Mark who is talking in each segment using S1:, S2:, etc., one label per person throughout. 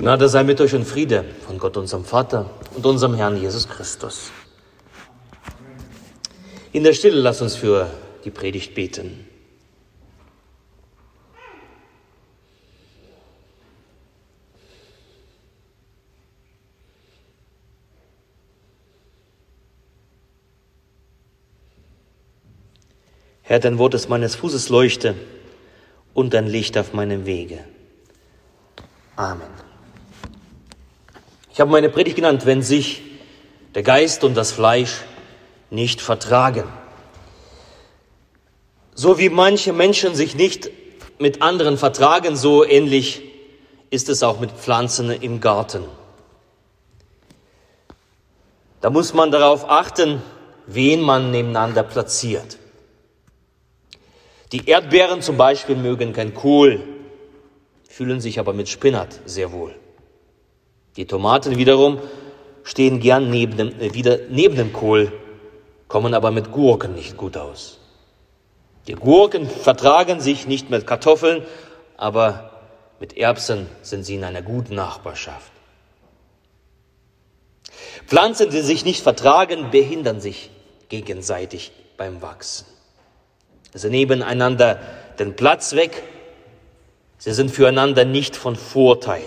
S1: Gnade sei mit euch und Friede von Gott, unserem Vater und unserem Herrn Jesus Christus. In der Stille lass uns für die Predigt beten. Herr, dein Wort ist meines Fußes Leuchte und dein Licht auf meinem Wege. Amen. Ich habe meine Predigt genannt, wenn sich der Geist und das Fleisch nicht vertragen. So wie manche Menschen sich nicht mit anderen vertragen, so ähnlich ist es auch mit Pflanzen im Garten. Da muss man darauf achten, wen man nebeneinander platziert. Die Erdbeeren zum Beispiel mögen kein Kohl, fühlen sich aber mit Spinat sehr wohl. Die Tomaten wiederum stehen gern neben dem, äh, wieder neben dem Kohl, kommen aber mit Gurken nicht gut aus. Die Gurken vertragen sich nicht mit Kartoffeln, aber mit Erbsen sind sie in einer guten Nachbarschaft. Pflanzen, die sich nicht vertragen, behindern sich gegenseitig beim Wachsen. Sie nehmen einander den Platz weg. Sie sind füreinander nicht von Vorteil.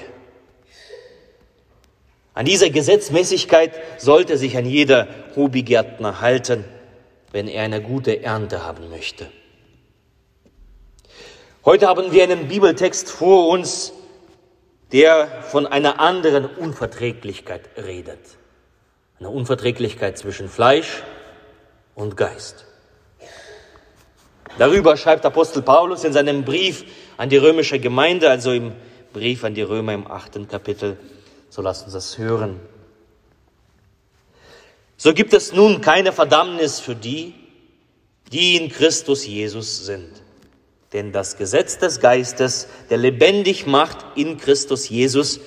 S1: An dieser Gesetzmäßigkeit sollte sich ein jeder Hobygärtner halten, wenn er eine gute Ernte haben möchte. Heute haben wir einen Bibeltext vor uns, der von einer anderen Unverträglichkeit redet. Eine Unverträglichkeit zwischen Fleisch und Geist. Darüber schreibt Apostel Paulus in seinem Brief an die römische Gemeinde, also im Brief an die Römer im achten Kapitel. So lasst uns das hören. So gibt es nun keine Verdammnis für die, die in Christus Jesus sind. Denn das Gesetz des Geistes, der lebendig macht in Christus Jesus,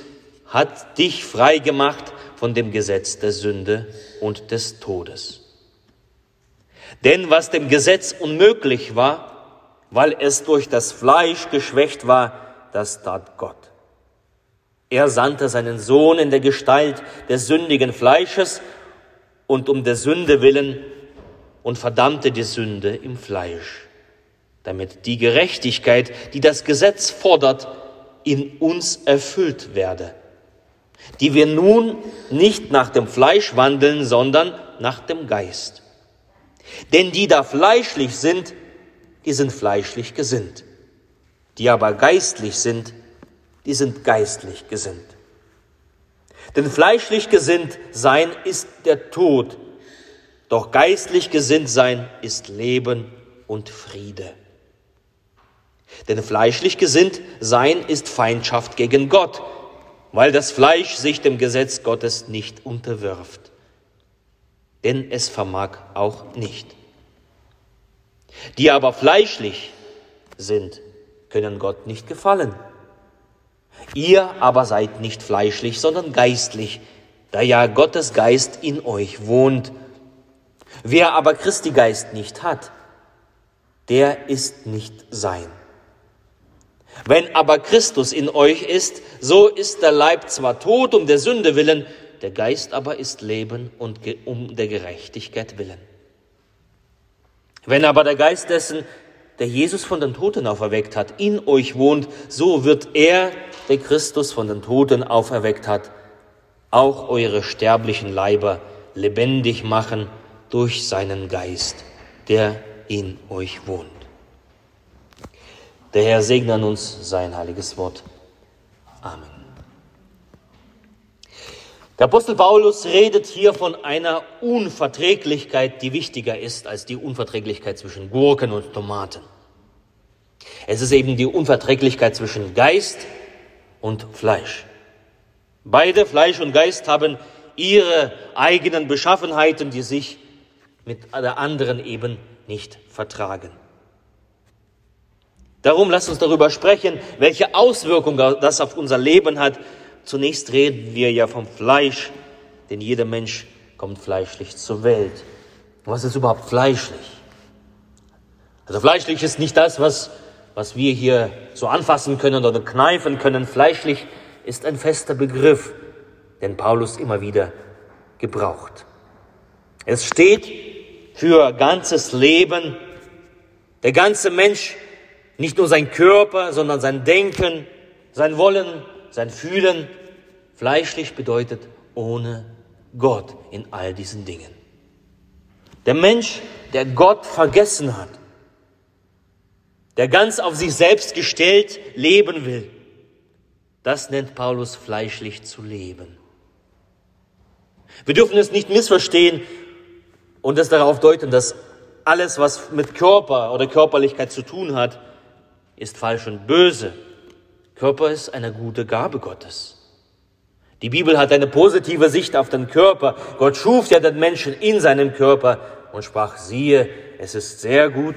S1: hat dich frei gemacht von dem Gesetz der Sünde und des Todes. Denn was dem Gesetz unmöglich war, weil es durch das Fleisch geschwächt war, das tat Gott. Er sandte seinen Sohn in der Gestalt des sündigen Fleisches und um der Sünde willen und verdammte die Sünde im Fleisch, damit die Gerechtigkeit, die das Gesetz fordert, in uns erfüllt werde, die wir nun nicht nach dem Fleisch wandeln, sondern nach dem Geist. Denn die da fleischlich sind, die sind fleischlich gesinnt. Die aber geistlich sind, die sind geistlich gesinnt. Denn fleischlich gesinnt sein ist der Tod, doch geistlich gesinnt sein ist Leben und Friede. Denn fleischlich gesinnt sein ist Feindschaft gegen Gott, weil das Fleisch sich dem Gesetz Gottes nicht unterwirft denn es vermag auch nicht. Die aber fleischlich sind, können Gott nicht gefallen. Ihr aber seid nicht fleischlich, sondern geistlich, da ja Gottes Geist in euch wohnt. Wer aber Christi Geist nicht hat, der ist nicht sein. Wenn aber Christus in euch ist, so ist der Leib zwar tot um der Sünde willen, der Geist aber ist Leben und um der Gerechtigkeit willen. Wenn aber der Geist dessen, der Jesus von den Toten auferweckt hat, in euch wohnt, so wird er, der Christus von den Toten auferweckt hat, auch eure sterblichen Leiber lebendig machen durch seinen Geist, der in euch wohnt. Der Herr segne an uns sein heiliges Wort. Amen. Der Apostel Paulus redet hier von einer Unverträglichkeit, die wichtiger ist als die Unverträglichkeit zwischen Gurken und Tomaten. Es ist eben die Unverträglichkeit zwischen Geist und Fleisch. Beide, Fleisch und Geist, haben ihre eigenen Beschaffenheiten, die sich mit der anderen eben nicht vertragen. Darum lasst uns darüber sprechen, welche Auswirkungen das auf unser Leben hat, Zunächst reden wir ja vom Fleisch, denn jeder Mensch kommt fleischlich zur Welt. Was ist überhaupt fleischlich? Also fleischlich ist nicht das, was, was wir hier so anfassen können oder kneifen können. Fleischlich ist ein fester Begriff, den Paulus immer wieder gebraucht. Es steht für ganzes Leben. Der ganze Mensch, nicht nur sein Körper, sondern sein Denken, sein Wollen, sein Fühlen. Fleischlich bedeutet ohne Gott in all diesen Dingen. Der Mensch, der Gott vergessen hat, der ganz auf sich selbst gestellt leben will, das nennt Paulus fleischlich zu leben. Wir dürfen es nicht missverstehen und es darauf deuten, dass alles, was mit Körper oder Körperlichkeit zu tun hat, ist falsch und böse. Körper ist eine gute Gabe Gottes. Die Bibel hat eine positive Sicht auf den Körper. Gott schuf ja den Menschen in seinem Körper und sprach, siehe, es ist sehr gut.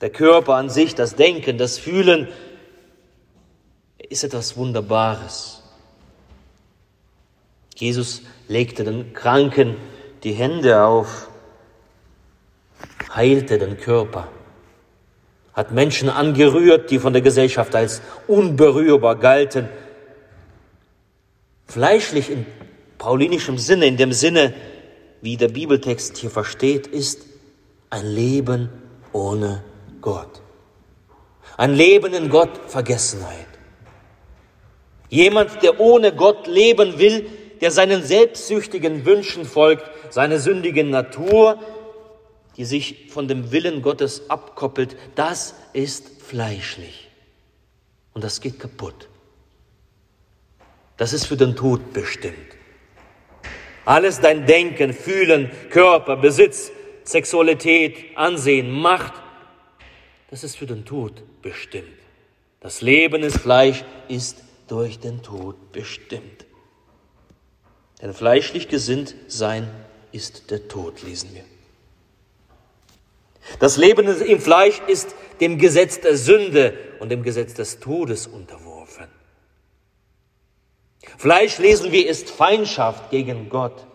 S1: Der Körper an sich, das Denken, das Fühlen, ist etwas Wunderbares. Jesus legte den Kranken die Hände auf, heilte den Körper, hat Menschen angerührt, die von der Gesellschaft als unberührbar galten, Fleischlich in paulinischem Sinne, in dem Sinne, wie der Bibeltext hier versteht, ist ein Leben ohne Gott. Ein Leben in Gott Vergessenheit. Jemand, der ohne Gott leben will, der seinen selbstsüchtigen Wünschen folgt, seiner sündigen Natur, die sich von dem Willen Gottes abkoppelt, das ist fleischlich. Und das geht kaputt. Das ist für den Tod bestimmt. Alles dein Denken, Fühlen, Körper, Besitz, Sexualität, Ansehen, Macht, das ist für den Tod bestimmt. Das Leben des Fleisch ist durch den Tod bestimmt. Denn fleischlich gesinnt sein ist der Tod, lesen wir. Das Leben im Fleisch ist dem Gesetz der Sünde und dem Gesetz des Todes unterworfen. Fleisch, lesen wir, ist Feindschaft gegen Gott.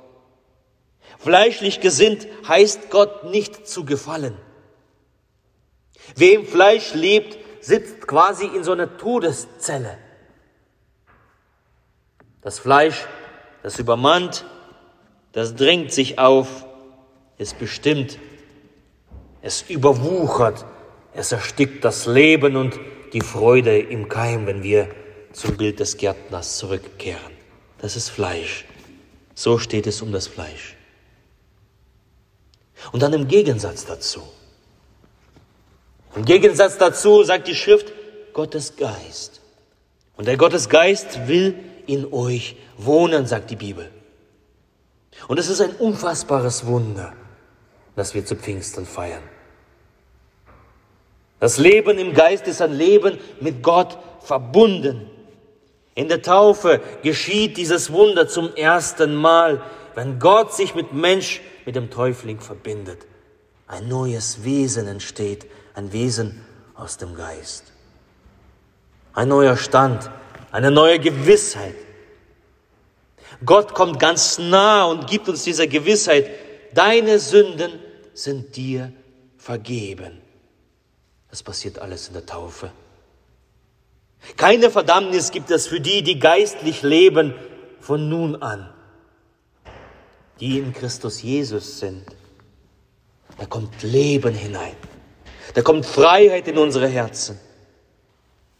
S1: Fleischlich gesinnt heißt Gott nicht zu gefallen. Wer im Fleisch lebt, sitzt quasi in so einer Todeszelle. Das Fleisch, das übermannt, das drängt sich auf, es bestimmt, es überwuchert, es erstickt das Leben und die Freude im Keim, wenn wir zum Bild des Gärtners zurückkehren. Das ist Fleisch. So steht es um das Fleisch. Und dann im Gegensatz dazu. Im Gegensatz dazu sagt die Schrift Gottes Geist. Und der Gottes Geist will in euch wohnen, sagt die Bibel. Und es ist ein unfassbares Wunder, das wir zu Pfingsten feiern. Das Leben im Geist ist ein Leben mit Gott verbunden. In der Taufe geschieht dieses Wunder zum ersten Mal, wenn Gott sich mit Mensch, mit dem Täufling verbindet. Ein neues Wesen entsteht, ein Wesen aus dem Geist. Ein neuer Stand, eine neue Gewissheit. Gott kommt ganz nah und gibt uns diese Gewissheit, deine Sünden sind dir vergeben. Das passiert alles in der Taufe. Keine Verdammnis gibt es für die, die geistlich leben von nun an, die in Christus Jesus sind. Da kommt Leben hinein. Da kommt Freiheit in unsere Herzen.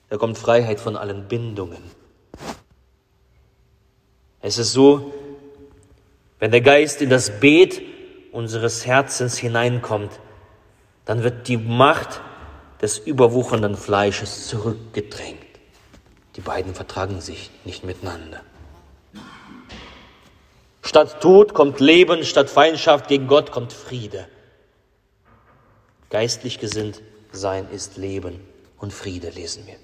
S1: Da kommt Freiheit von allen Bindungen. Es ist so, wenn der Geist in das Beet unseres Herzens hineinkommt, dann wird die Macht des überwuchernden Fleisches zurückgedrängt. Die beiden vertragen sich nicht miteinander. Statt Tod kommt Leben, statt Feindschaft gegen Gott kommt Friede. Geistlich gesinnt sein ist Leben und Friede, lesen wir.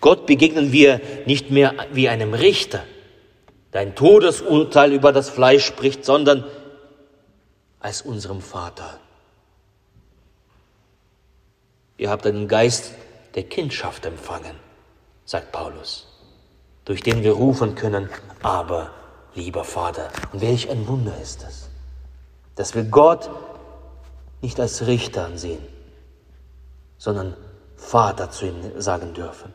S1: Gott begegnen wir nicht mehr wie einem Richter, der ein Todesurteil über das Fleisch spricht, sondern als unserem Vater. Ihr habt einen Geist der Kindschaft empfangen, sagt Paulus, durch den wir rufen können, aber lieber Vater. Und welch ein Wunder ist das, dass wir Gott nicht als Richter ansehen, sondern Vater zu ihm sagen dürfen.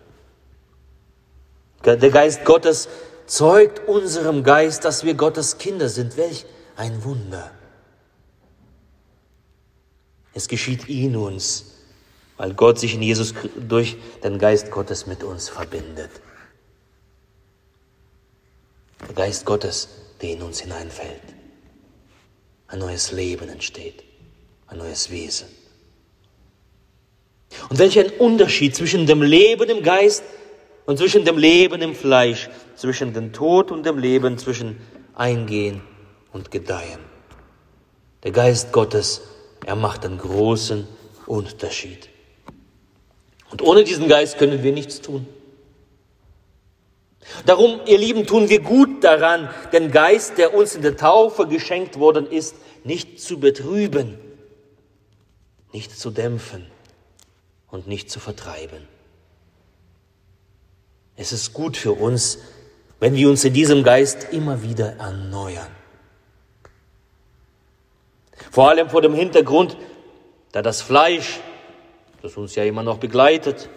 S1: Der Geist Gottes zeugt unserem Geist, dass wir Gottes Kinder sind. Welch ein Wunder. Es geschieht in uns, weil Gott sich in Jesus durch den Geist Gottes mit uns verbindet. Der Geist Gottes, der in uns hineinfällt. Ein neues Leben entsteht, ein neues Wesen. Und welch ein Unterschied zwischen dem Leben im Geist und zwischen dem Leben im Fleisch, zwischen dem Tod und dem Leben, zwischen Eingehen und Gedeihen. Der Geist Gottes, er macht einen großen Unterschied. Und ohne diesen Geist können wir nichts tun. Darum, ihr Lieben, tun wir gut daran, den Geist, der uns in der Taufe geschenkt worden ist, nicht zu betrüben, nicht zu dämpfen und nicht zu vertreiben. Es ist gut für uns, wenn wir uns in diesem Geist immer wieder erneuern. Vor allem vor dem Hintergrund, da das Fleisch, das uns ja immer noch begleitet,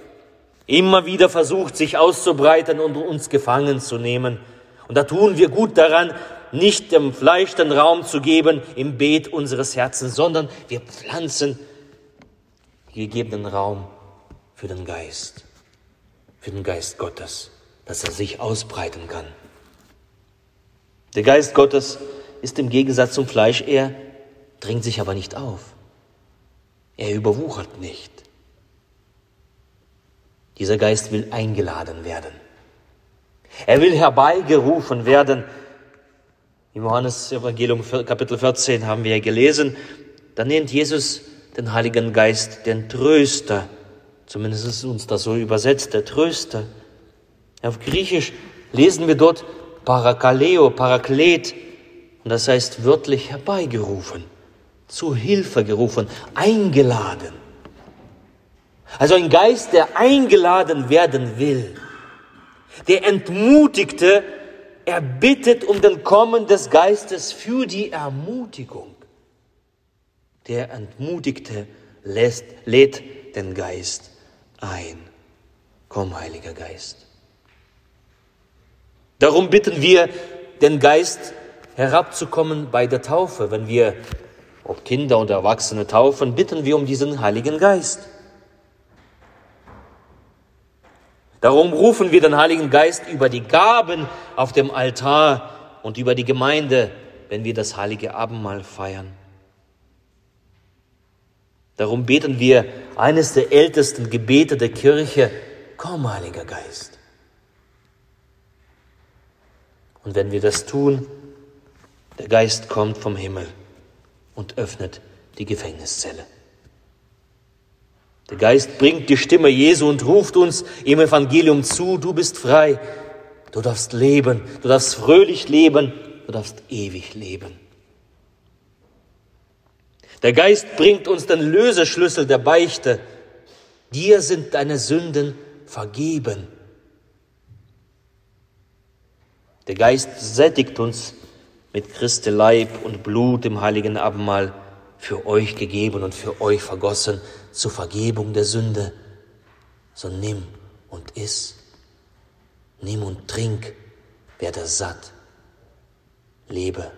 S1: immer wieder versucht, sich auszubreiten und uns gefangen zu nehmen. Und da tun wir gut daran, nicht dem Fleisch den Raum zu geben im Beet unseres Herzens, sondern wir pflanzen gegebenen Raum für den Geist für den Geist Gottes, dass er sich ausbreiten kann. Der Geist Gottes ist im Gegensatz zum Fleisch, er dringt sich aber nicht auf. Er überwuchert nicht. Dieser Geist will eingeladen werden. Er will herbeigerufen werden. Im Johannes Evangelium Kapitel 14 haben wir gelesen, da nennt Jesus den Heiligen Geist den Tröster. Zumindest ist uns das so übersetzt, der Tröster. Auf Griechisch lesen wir dort Parakaleo, Paraklet. Und das heißt wörtlich herbeigerufen, zu Hilfe gerufen, eingeladen. Also ein Geist, der eingeladen werden will. Der Entmutigte, er bittet um den Kommen des Geistes für die Ermutigung. Der Entmutigte lässt, lädt den Geist ein. Komm, Heiliger Geist. Darum bitten wir den Geist herabzukommen bei der Taufe. Wenn wir, ob Kinder oder Erwachsene taufen, bitten wir um diesen Heiligen Geist. Darum rufen wir den Heiligen Geist über die Gaben auf dem Altar und über die Gemeinde, wenn wir das heilige Abendmahl feiern. Darum beten wir eines der ältesten Gebete der Kirche, komm, Heiliger Geist. Und wenn wir das tun, der Geist kommt vom Himmel und öffnet die Gefängniszelle. Der Geist bringt die Stimme Jesu und ruft uns im Evangelium zu, du bist frei, du darfst leben, du darfst fröhlich leben, du darfst ewig leben. Der Geist bringt uns den Löseschlüssel der Beichte. Dir sind deine Sünden vergeben. Der Geist sättigt uns mit Christi Leib und Blut im heiligen Abendmahl für euch gegeben und für euch vergossen zur Vergebung der Sünde. So nimm und iss, nimm und trink, werde satt, lebe.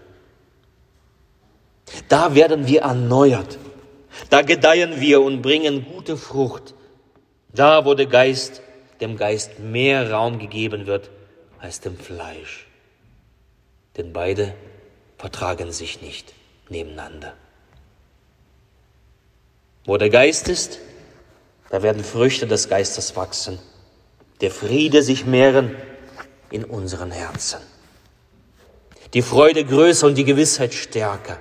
S1: Da werden wir erneuert. Da gedeihen wir und bringen gute Frucht. Da, wo der Geist, dem Geist mehr Raum gegeben wird als dem Fleisch. Denn beide vertragen sich nicht nebeneinander. Wo der Geist ist, da werden Früchte des Geistes wachsen, der Friede sich mehren in unseren Herzen, die Freude größer und die Gewissheit stärker.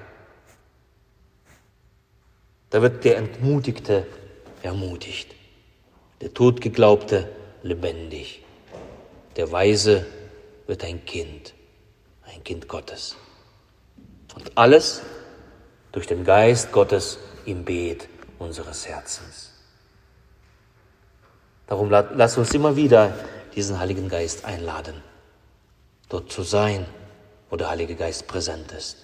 S1: Da wird der Entmutigte ermutigt, der Todgeglaubte lebendig, der Weise wird ein Kind, ein Kind Gottes. Und alles durch den Geist Gottes im Beet unseres Herzens. Darum lass uns immer wieder diesen Heiligen Geist einladen, dort zu sein, wo der Heilige Geist präsent ist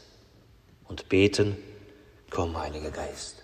S1: und beten, komm, Heiliger Geist